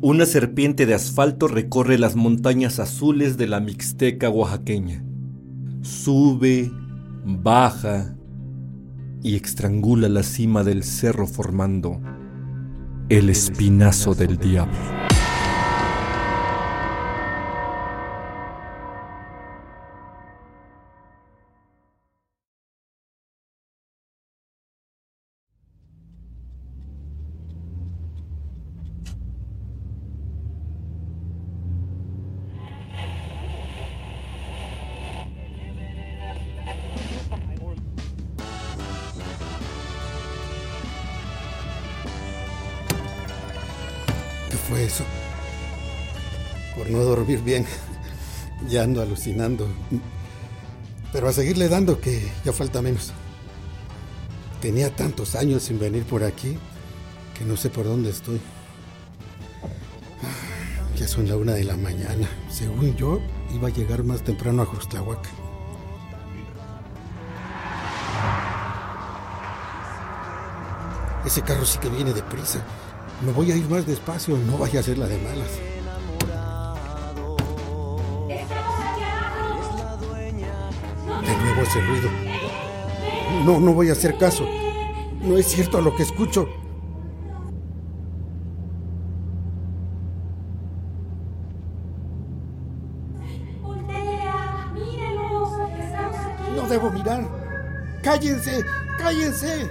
Una serpiente de asfalto recorre las montañas azules de la Mixteca oaxaqueña. Sube, baja y estrangula la cima del cerro formando el espinazo del diablo. Alucinando. Pero a seguirle dando que ya falta menos. Tenía tantos años sin venir por aquí que no sé por dónde estoy. Ya son la una de la mañana. Según yo, iba a llegar más temprano a Justahuac. Ese carro sí que viene deprisa. Me voy a ir más despacio, no vaya a ser la de malas. Ese ruido. No, no voy a hacer caso. No es cierto lo que escucho. No debo mirar. Cállense, cállense.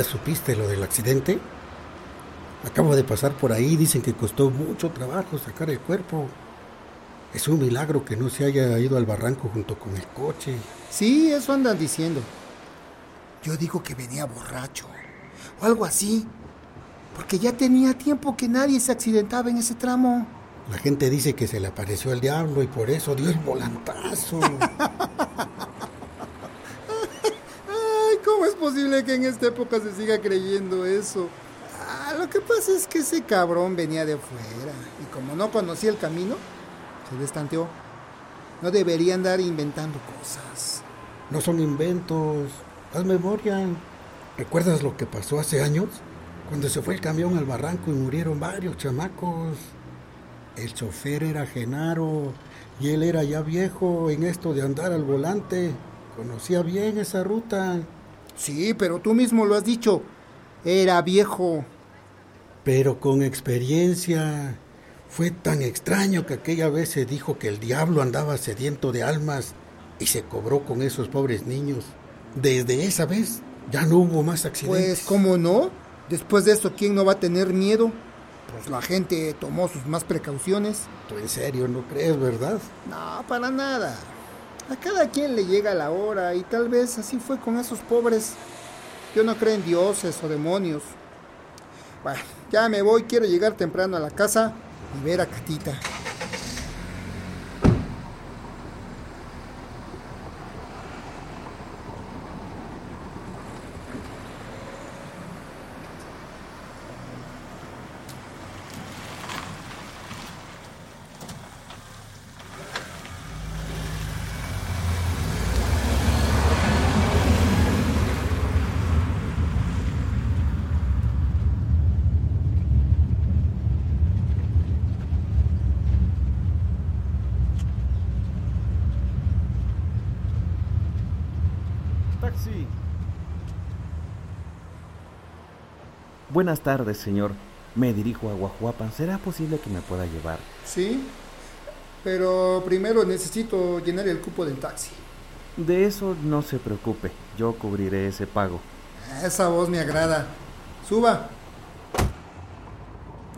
¿Ya supiste lo del accidente? Acabo de pasar por ahí, dicen que costó mucho trabajo sacar el cuerpo. Es un milagro que no se haya ido al barranco junto con el coche. Sí, eso andan diciendo. Yo digo que venía borracho. O algo así. Porque ya tenía tiempo que nadie se accidentaba en ese tramo. La gente dice que se le apareció el diablo y por eso dio el volantazo. Ay, ¿cómo que en esta época se siga creyendo eso? Ah, lo que pasa es que ese cabrón venía de fuera. Y como no conocía el camino, se destanteó. No debería andar inventando cosas. no son inventos. Haz memoria. ¿Recuerdas lo que pasó hace años? Cuando se fue el camión al barranco y murieron varios chamacos. El chofer era Genaro y él era ya viejo en esto de andar al volante. Conocía bien esa ruta. Sí, pero tú mismo lo has dicho. Era viejo. Pero con experiencia. Fue tan extraño que aquella vez se dijo que el diablo andaba sediento de almas y se cobró con esos pobres niños. Desde esa vez ya no hubo más accidentes. Pues, ¿cómo no? Después de esto, ¿quién no va a tener miedo? Pues la gente tomó sus más precauciones. Tú en serio no crees, ¿verdad? No, para nada. A cada quien le llega la hora y tal vez así fue con esos pobres. Yo no creo en dioses o demonios. Bueno, ya me voy, quiero llegar temprano a la casa y ver a Catita. Buenas tardes, señor. Me dirijo a Guajuapan. ¿Será posible que me pueda llevar? Sí, pero primero necesito llenar el cupo del taxi. De eso no se preocupe. Yo cubriré ese pago. Esa voz me agrada. Suba.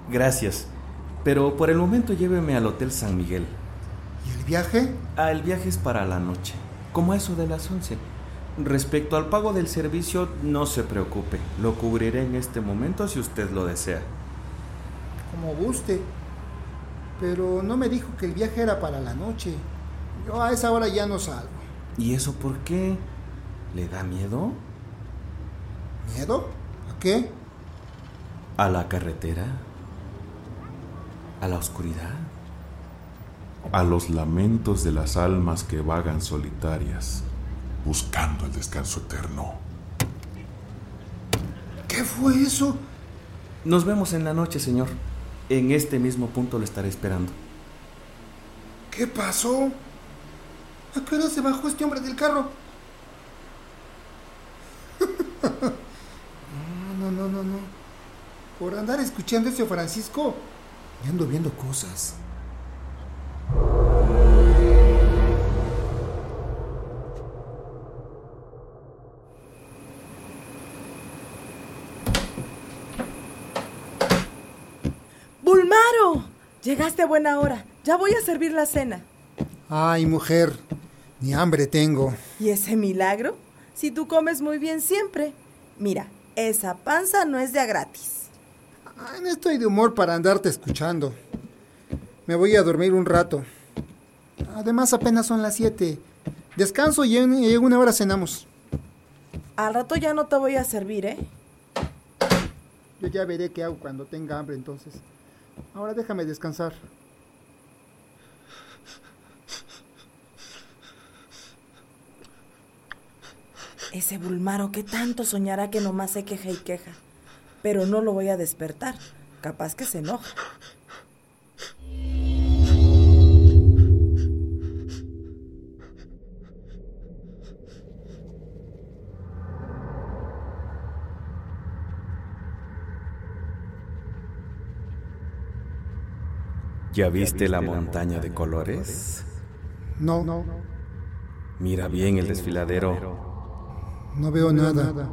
Gracias. Pero por el momento lléveme al Hotel San Miguel. ¿Y el viaje? Ah, el viaje es para la noche, como a eso de las 11. Respecto al pago del servicio, no se preocupe. Lo cubriré en este momento si usted lo desea. Como guste. Pero no me dijo que el viaje era para la noche. Yo a esa hora ya no salgo. ¿Y eso por qué? ¿Le da miedo? ¿Miedo? ¿A qué? ¿A la carretera? ¿A la oscuridad? A los lamentos de las almas que vagan solitarias, buscando el descanso eterno. ¿Qué fue eso? Nos vemos en la noche, señor. En este mismo punto lo estaré esperando. ¿Qué pasó? ¿A qué hora se bajó este hombre del carro? No, no, no, no, no. Por andar escuchando ese Francisco, me ando viendo cosas. Llegaste a buena hora. Ya voy a servir la cena. Ay, mujer, ni hambre tengo. ¿Y ese milagro? Si tú comes muy bien siempre. Mira, esa panza no es de a gratis. Ay, no estoy de humor para andarte escuchando. Me voy a dormir un rato. Además, apenas son las 7. Descanso y en, y en una hora cenamos. Al rato ya no te voy a servir, ¿eh? Yo ya veré qué hago cuando tenga hambre entonces. Ahora déjame descansar. Ese Bulmaro que tanto soñará que nomás se queja y queja. Pero no lo voy a despertar. Capaz que se enoja. ¿Ya viste la montaña de colores? No, no, Mira bien el desfiladero. no veo nada.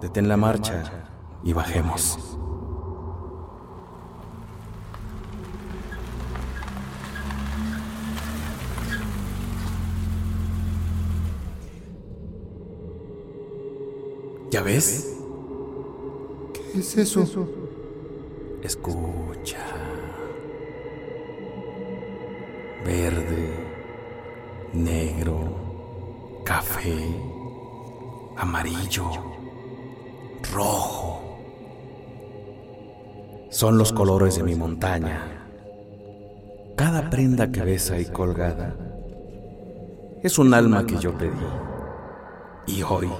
Detén la marcha y bajemos. ¿Ya ves? ¿Qué es eso? Escucha. Verde, negro, café, amarillo, rojo. Son los colores de mi montaña. Cada prenda que ves ahí colgada es un alma que yo pedí. Y hoy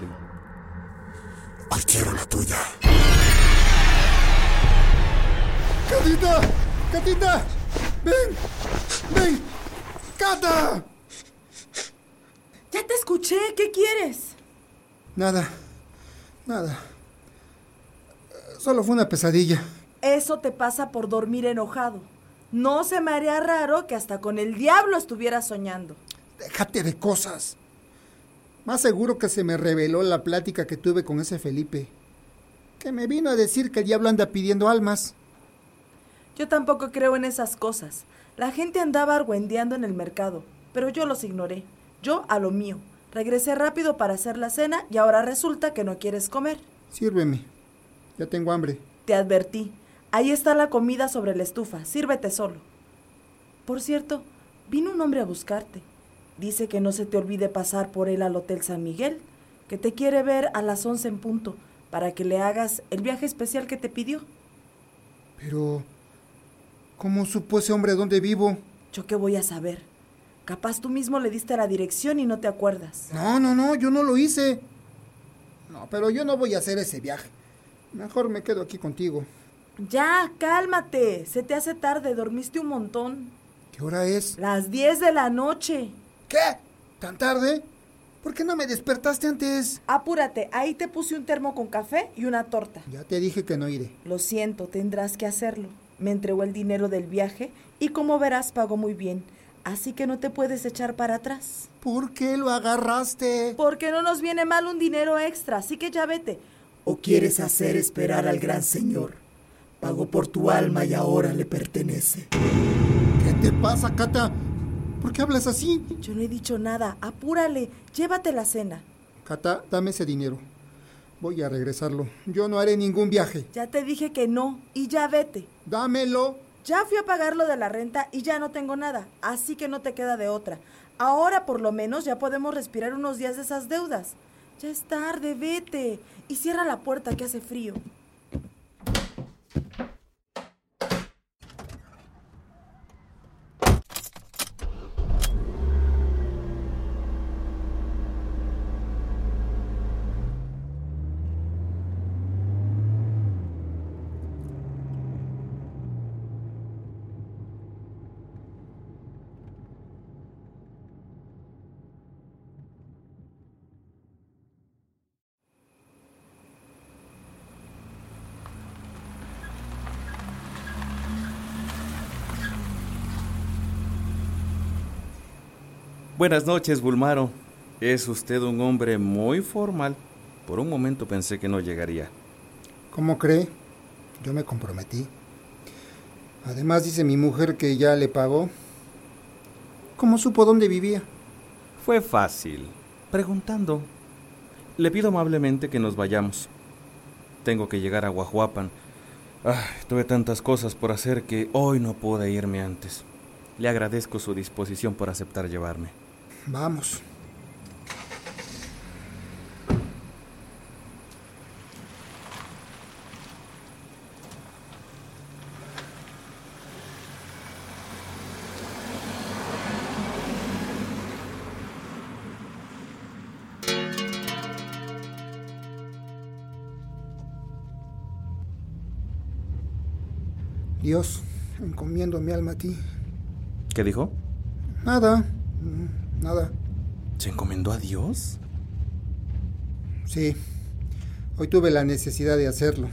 Hoy quiero la tuya. ¡Catita! ¡Catita! ¡Ven! ¡Ven! ¡Cata! Ya te escuché. ¿Qué quieres? Nada. Nada. Solo fue una pesadilla. Eso te pasa por dormir enojado. No se me haría raro que hasta con el diablo estuvieras soñando. Déjate de cosas. Más seguro que se me reveló la plática que tuve con ese Felipe. Que me vino a decir que el diablo anda pidiendo almas. Yo tampoco creo en esas cosas. La gente andaba argüendeando en el mercado, pero yo los ignoré. Yo a lo mío. Regresé rápido para hacer la cena y ahora resulta que no quieres comer. Sírveme. Ya tengo hambre. Te advertí. Ahí está la comida sobre la estufa. Sírvete solo. Por cierto, vino un hombre a buscarte. Dice que no se te olvide pasar por él al Hotel San Miguel, que te quiere ver a las 11 en punto, para que le hagas el viaje especial que te pidió. Pero... ¿Cómo supo ese hombre dónde vivo? ¿Yo qué voy a saber? Capaz tú mismo le diste la dirección y no te acuerdas. No, no, no, yo no lo hice. No, pero yo no voy a hacer ese viaje. Mejor me quedo aquí contigo. Ya, cálmate. Se te hace tarde, dormiste un montón. ¿Qué hora es? Las 10 de la noche. ¿Qué? ¿Tan tarde? ¿Por qué no me despertaste antes? Apúrate, ahí te puse un termo con café y una torta. Ya te dije que no iré. Lo siento, tendrás que hacerlo. Me entregó el dinero del viaje y como verás pagó muy bien. Así que no te puedes echar para atrás. ¿Por qué lo agarraste? Porque no nos viene mal un dinero extra, así que ya vete. ¿O quieres hacer esperar al gran señor? Pagó por tu alma y ahora le pertenece. ¿Qué te pasa, Cata? ¿Por qué hablas así? Yo no he dicho nada. Apúrale, llévate la cena. Cata, dame ese dinero. Voy a regresarlo. Yo no haré ningún viaje. Ya te dije que no y ya vete. Dámelo. Ya fui a pagar lo de la renta y ya no tengo nada, así que no te queda de otra. Ahora por lo menos ya podemos respirar unos días de esas deudas. Ya es tarde, vete. Y cierra la puerta que hace frío. Buenas noches, Bulmaro. Es usted un hombre muy formal. Por un momento pensé que no llegaría. ¿Cómo cree? Yo me comprometí. Además dice mi mujer que ya le pagó. ¿Cómo supo dónde vivía? Fue fácil. Preguntando. Le pido amablemente que nos vayamos. Tengo que llegar a Guajuapan. Ah, tuve tantas cosas por hacer que hoy no pude irme antes. Le agradezco su disposición por aceptar llevarme. Vamos. Dios, encomiendo mi alma a ti. ¿Qué dijo? Nada, nada. ¿Se encomendó a Dios? Sí, hoy tuve la necesidad de hacerlo.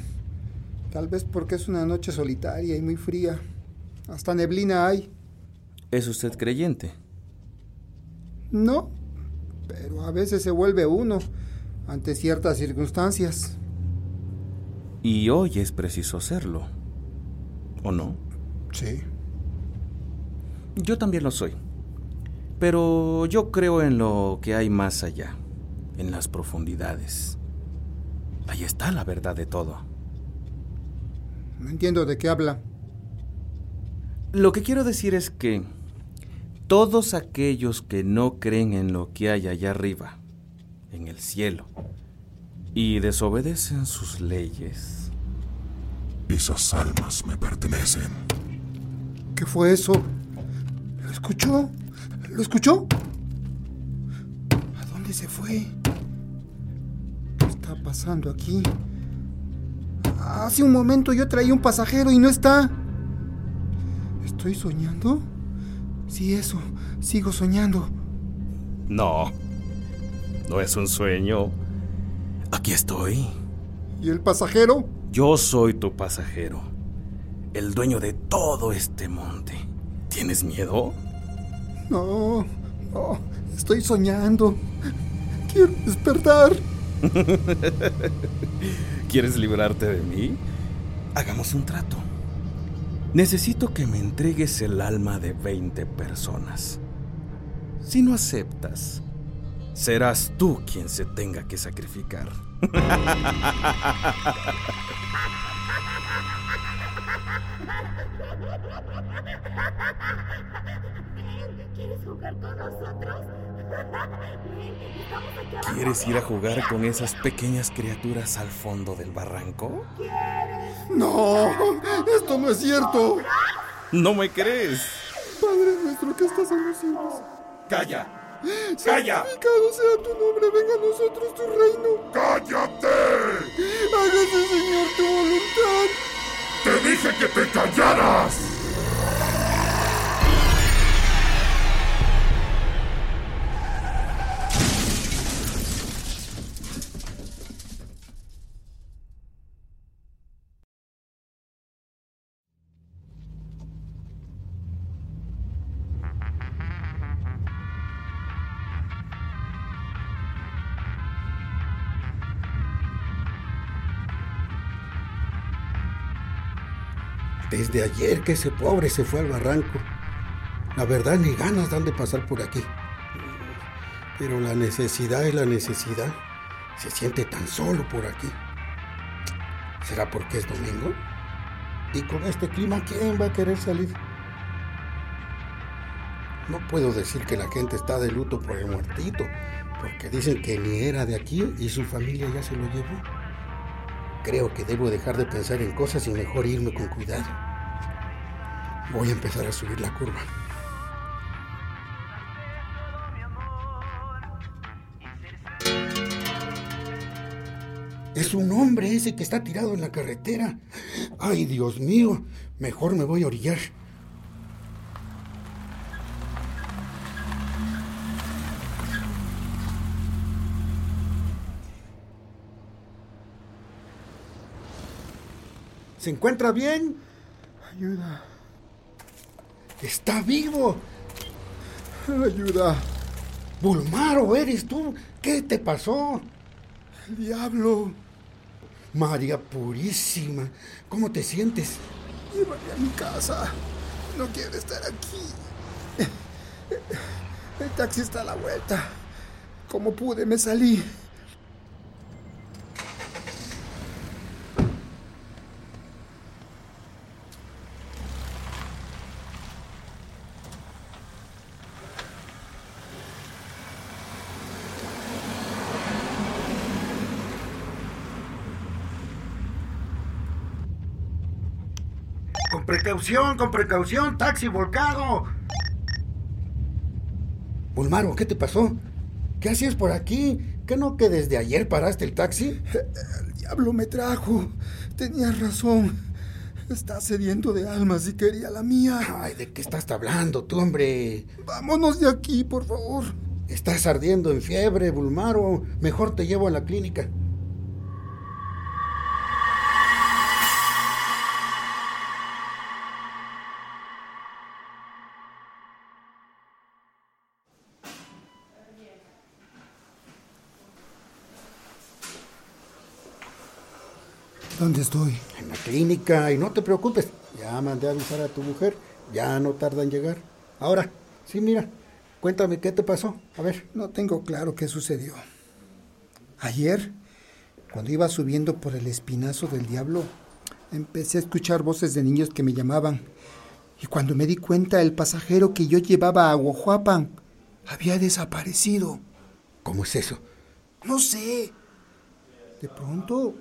Tal vez porque es una noche solitaria y muy fría. Hasta neblina hay. ¿Es usted creyente? No, pero a veces se vuelve uno ante ciertas circunstancias. Y hoy es preciso serlo. ¿O no? Sí. Yo también lo soy. Pero yo creo en lo que hay más allá, en las profundidades. Ahí está la verdad de todo. No entiendo de qué habla. Lo que quiero decir es que todos aquellos que no creen en lo que hay allá arriba, en el cielo, y desobedecen sus leyes, Esas almas me pertenecen. ¿Qué fue eso? ¿Lo escuchó? ¿Lo escuchó? ¿A dónde se fue? ¿Qué está pasando aquí? Hace un momento yo traía un pasajero y no está. ¿Estoy soñando? Sí, eso. Sigo soñando. no, no es un sueño. Aquí estoy. ¿Y el pasajero? Yo soy tu pasajero, el dueño de todo este monte. ¿Tienes miedo? No, no. Estoy soñando. Quiero despertar. ¿Quieres librarte de mí? Hagamos un trato. Necesito que me entregues el alma de 20 personas. Si no aceptas, serás tú quien se tenga que sacrificar. ¿Quieres jugar con nosotros? Ven, estamos aquí abajo. ¿Quieres ir a jugar con esas pequeñas criaturas al fondo del barranco? No, esto no es cierto. ¿No me crees? Padre nuestro que estás en los cielos. ¡Calla! ¡Calla! Santificado sea tu nombre, venga a nosotros tu reino. ¡Cállate! Hágase, Señor, tu voluntad. ¡Te dije que te callaras! Desde ayer que ese pobre se fue al barranco. La verdad ni ganas dan de pasar por aquí. Pero la necesidad es la necesidad. Se siente tan solo por aquí. ¿Será porque es domingo? Y con este clima, ¿quién va a querer salir? No puedo decir que la gente está de luto por el muertito, porque dicen que ni era de aquí y su familia ya se lo llevó. Creo que debo dejar de pensar en cosas y mejor irme con cuidado. Voy a empezar a subir la curva. Es un hombre ese que está tirado en la carretera. Ay, Dios mío, mejor me voy a orillar. ¿Se encuentra bien? Ayuda, Está vivo. ayuda. Bulmaro, ¿eres tú? ¿Qué te pasó? El diablo. María Purísima, ¿cómo te sientes? Llévame a mi casa. No quiero estar aquí. El taxi está a la vuelta. Como pude, me salí. Precaución, con precaución, taxi volcado. Bulmaro, ¿qué te pasó? ¿Qué hacías por aquí? ¿Qué no que desde ayer paraste el taxi? El diablo me trajo. Tenías razón. Está sediento de almas y quería la mía. Ay, ¿de qué estás hablando tú, hombre? Vámonos de aquí, por favor. Estás ardiendo en fiebre, Bulmaro. Mejor te llevo a la clínica. ¿Dónde estoy? En la clínica, y no te preocupes. Ya mandé a avisar a tu mujer. Ya no tarda en llegar. Ahora, sí, mira. Cuéntame qué te pasó. A ver. No tengo claro qué sucedió. Ayer, cuando iba subiendo por el espinazo del diablo, empecé a escuchar voces de niños que me llamaban. Y cuando me di cuenta, el pasajero que yo llevaba a Aguajuapan había desaparecido. ¿Cómo es eso? No sé. De pronto,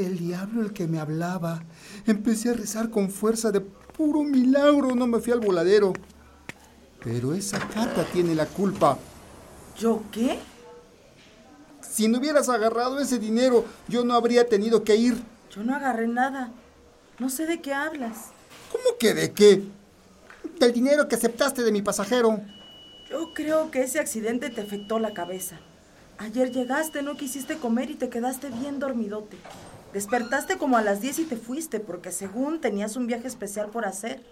era el diablo el que me hablaba. Empecé a rezar con fuerza de puro milagro. No me fui al voladero. Pero esa cata tiene la culpa. ¿Yo qué? Si no hubieras agarrado ese dinero, yo no habría tenido que ir. Yo no agarré nada. No sé de qué hablas. ¿Cómo que de qué? Del dinero que aceptaste de mi pasajero. Yo creo que ese accidente te afectó la cabeza. Ayer llegaste, no quisiste comer y te quedaste bien dormidote. Despertaste como a las 10 y te fuiste porque según tenías un viaje especial por hacer.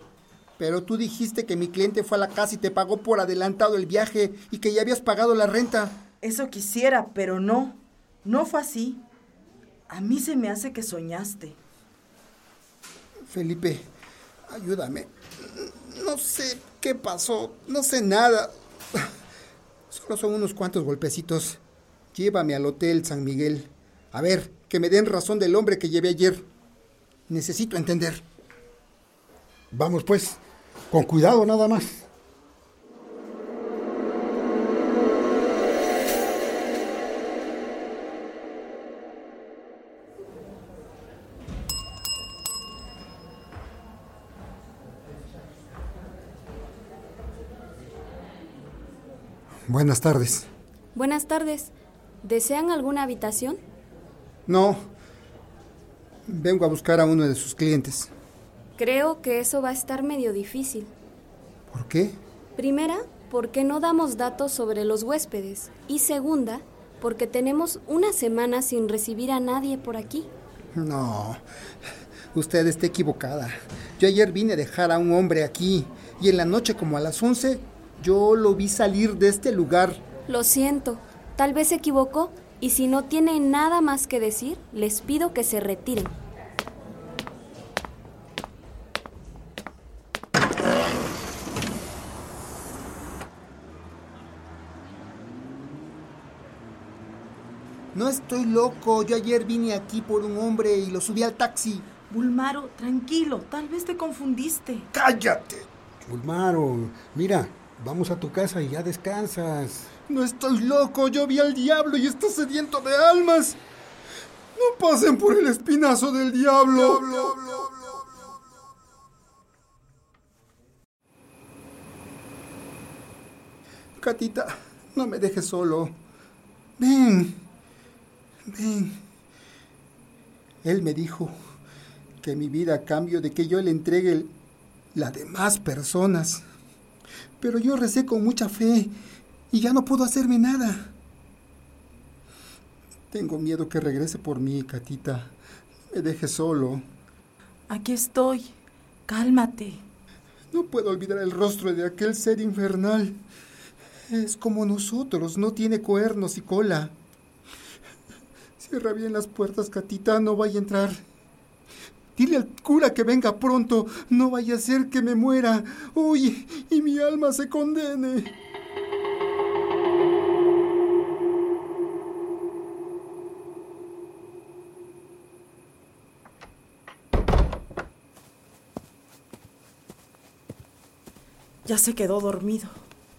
Pero tú dijiste que mi cliente fue a la casa y te pagó por adelantado el viaje y que ya habías pagado la renta. Eso quisiera, pero no. No fue así. A mí se me hace que soñaste. Felipe, ayúdame. No sé qué pasó, no sé nada. Solo son unos cuantos golpecitos. Llévame al Hotel San Miguel. A ver, que me den razón del hombre que llevé ayer. Necesito entender. Vamos pues, con cuidado nada más. Buenas tardes. Buenas tardes. ¿Desean alguna habitación? No. Vengo a buscar a uno de sus clientes. Creo que eso va a estar medio difícil. ¿Por qué? Primera, porque no damos datos sobre los huéspedes. Y segunda, porque tenemos una semana sin recibir a nadie por aquí. No. Usted está equivocada. Yo ayer vine a dejar a un hombre aquí y en la noche como a las 11 yo lo vi salir de este lugar. Lo siento, tal vez se equivocó y si no tiene nada más que decir, les pido que se retiren. No estoy loco, yo ayer vine aquí por un hombre y lo subí al taxi. Bulmaro, tranquilo, tal vez te confundiste. ¡Cállate! Bulmaro, mira, vamos a tu casa y ya descansas. No estoy loco. Yo vi al diablo y está sediento de almas. No pasen por el espinazo del diablo. Catita, no me dejes solo. Ven, ven. Él me dijo que mi vida a cambio de que yo le entregue el- la de más personas. Pero yo recé con mucha fe y ya no puedo hacerme nada. Tengo miedo que regrese por mí, Catita. Me dejes solo. Aquí estoy. Cálmate. No puedo olvidar el rostro de aquel ser infernal. Es como nosotros, no tiene cuernos y cola. Cierra bien las puertas, Catita, no vaya a entrar. Dile al cura que venga pronto, no vaya a ser que me muera. Uy, y mi alma se condene. Ya se quedó dormido.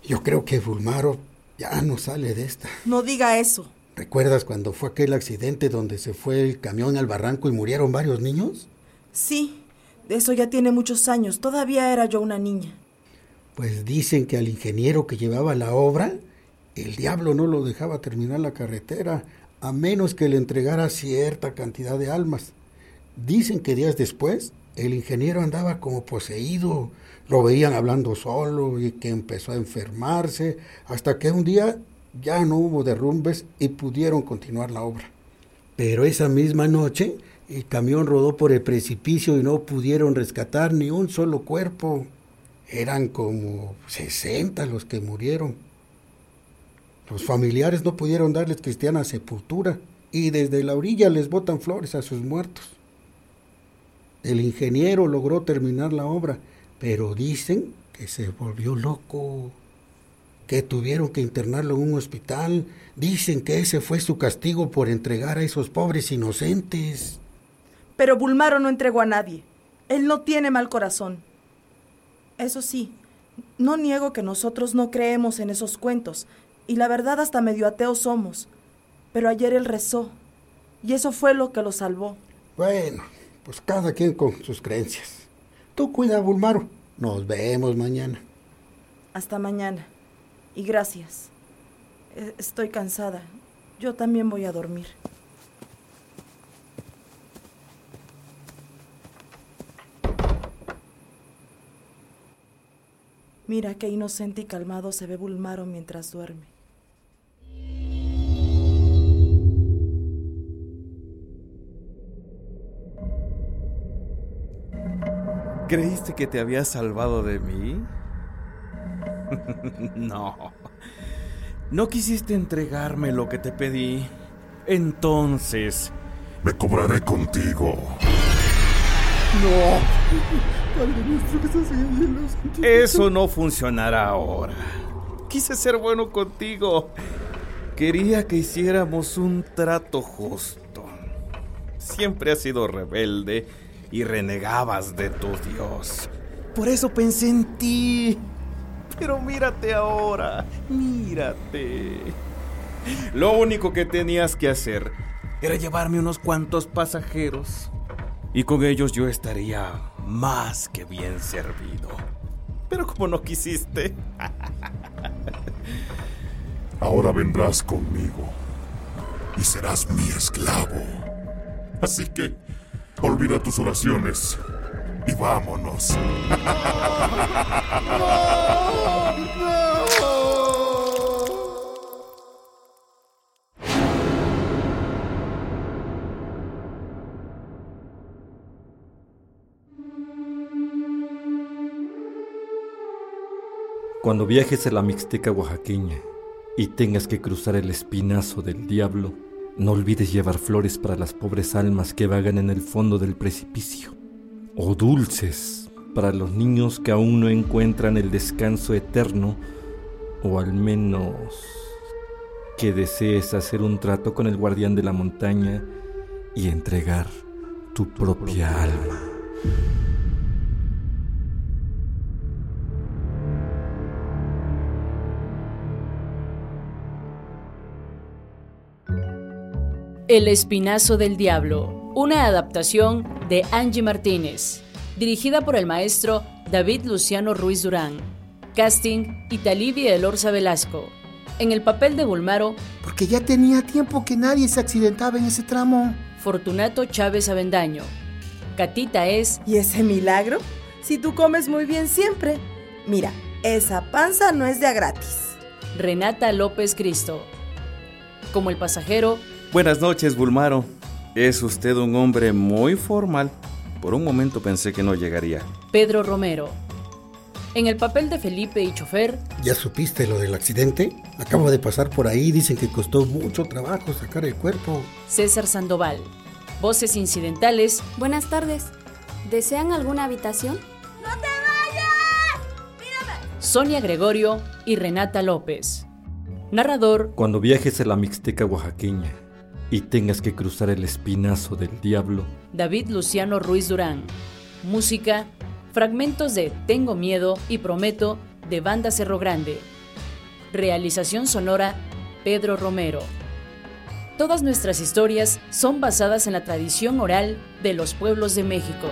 Yo creo que Bulmaro ya no sale de esta. No diga eso. ¿Recuerdas cuando fue aquel accidente donde se fue el camión al barranco y murieron varios niños? Sí, de eso ya tiene muchos años. Todavía era yo una niña. Pues dicen que al ingeniero que llevaba la obra, el diablo no lo dejaba terminar la carretera, a menos que le entregara cierta cantidad de almas. Dicen que días después, el ingeniero andaba como poseído, lo veían hablando solo y que empezó a enfermarse, hasta que un día ya no hubo derrumbes y pudieron continuar la obra. Pero esa misma noche, el camión rodó por el precipicio y no pudieron rescatar ni un solo cuerpo. Eran como 60 los que murieron. Los familiares no pudieron darles cristiana sepultura y desde la orilla les botan flores a sus muertos. El ingeniero logró terminar la obra, pero dicen que se volvió loco, que tuvieron que internarlo en un hospital. Dicen que ese fue su castigo por entregar a esos pobres inocentes. Pero Bulmaro no entregó a nadie. Él no tiene mal corazón. Eso sí, no niego que nosotros no creemos en esos cuentos, y la verdad hasta medio ateos somos. Pero ayer él rezó, y eso fue lo que lo salvó. Bueno, pues cada quien con sus creencias. Tú cuida Bulmaro. Nos vemos mañana. Hasta mañana. Y gracias. E- Estoy cansada. Yo también voy a dormir. Mira qué inocente y calmado se ve Bulmaro mientras duerme. ¿Creíste que te había salvado de mí? no. No quisiste entregarme lo que te pedí. Entonces, Me cobraré contigo. Padre nuestro que estás en el cielo, santificado eso no funcionará ahora. Quise ser bueno contigo. Quería que hiciéramos un trato justo. Siempre has sido rebelde y renegabas de tu Dios. Por eso pensé en ti. Pero mírate ahora, mírate. Lo único que tenías que hacer era llevarme unos cuantos pasajeros. Y con ellos yo estaría más que bien servido. Pero como no quisiste, Ahora vendrás conmigo y serás mi esclavo. Así que olvida tus oraciones y vámonos. Cuando viajes a la Mixteca oaxaqueña y tengas que cruzar el espinazo del diablo, no olvides llevar flores para las pobres almas que vagan en el fondo del precipicio, o dulces para los niños que aún no encuentran el descanso eterno, o al menos que desees hacer un trato con el guardián de la montaña y entregar tu propia alma. El Espinazo del Diablo, una adaptación de Angie Martínez, dirigida por el maestro David Luciano Ruiz Durán. Casting Italivia Elorza Velasco. En el papel de Bulmaro, Porque ya tenía tiempo que nadie se accidentaba en ese tramo. Fortunato Chávez Avendaño. Catita es ¿Y ese milagro? Si tú comes muy bien siempre. Mira, esa panza no es de a gratis. Renata López Cristo. Como el pasajero, Buenas noches, Bulmaro. Es usted un hombre muy formal. Por un momento pensé que no llegaría. Pedro Romero. En el papel de Felipe y chofer, ¿Ya supiste lo del accidente? Acabo de pasar por ahí, dicen que costó mucho trabajo sacar el cuerpo. César Sandoval. Voces incidentales, Buenas tardes. ¿Desean alguna habitación? Sonia Gregorio y Renata López. Narrador, Cuando viajes a la Mixteca oaxaqueña y tengas que cruzar el espinazo del diablo, David Luciano Ruiz Durán. Música, fragmentos de Tengo Miedo y Prometo de Banda Cerro Grande. Realización sonora, Pedro Romero. Todas nuestras historias son basadas en la tradición oral de los pueblos de México.